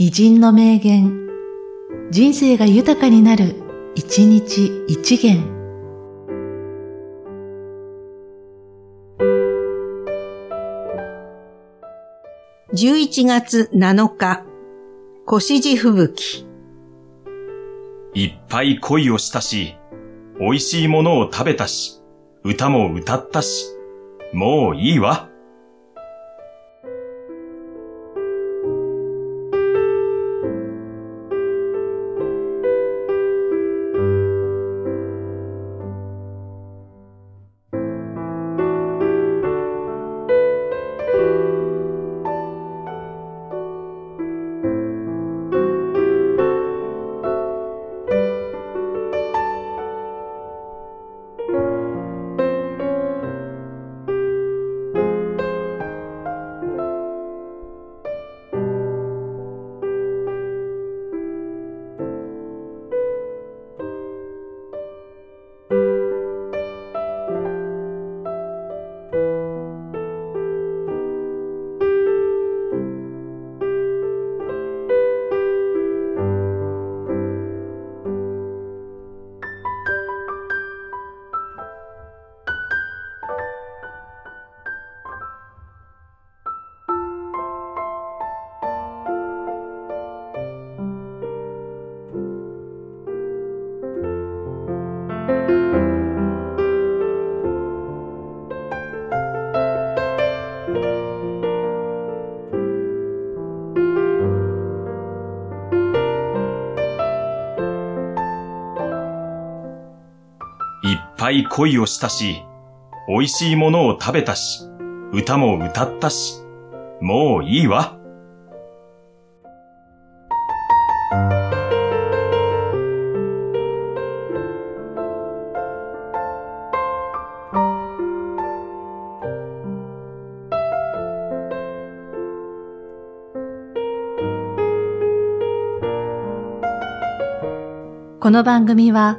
偉人の名言、人生が豊かになる、一日一元。11月7日、腰地吹雪。いっぱい恋をしたし、美味しいものを食べたし、歌も歌ったし、もういいわ。ぱい恋をしたし、美味しいものを食べたし、歌も歌ったし、もういいわ。この番組は、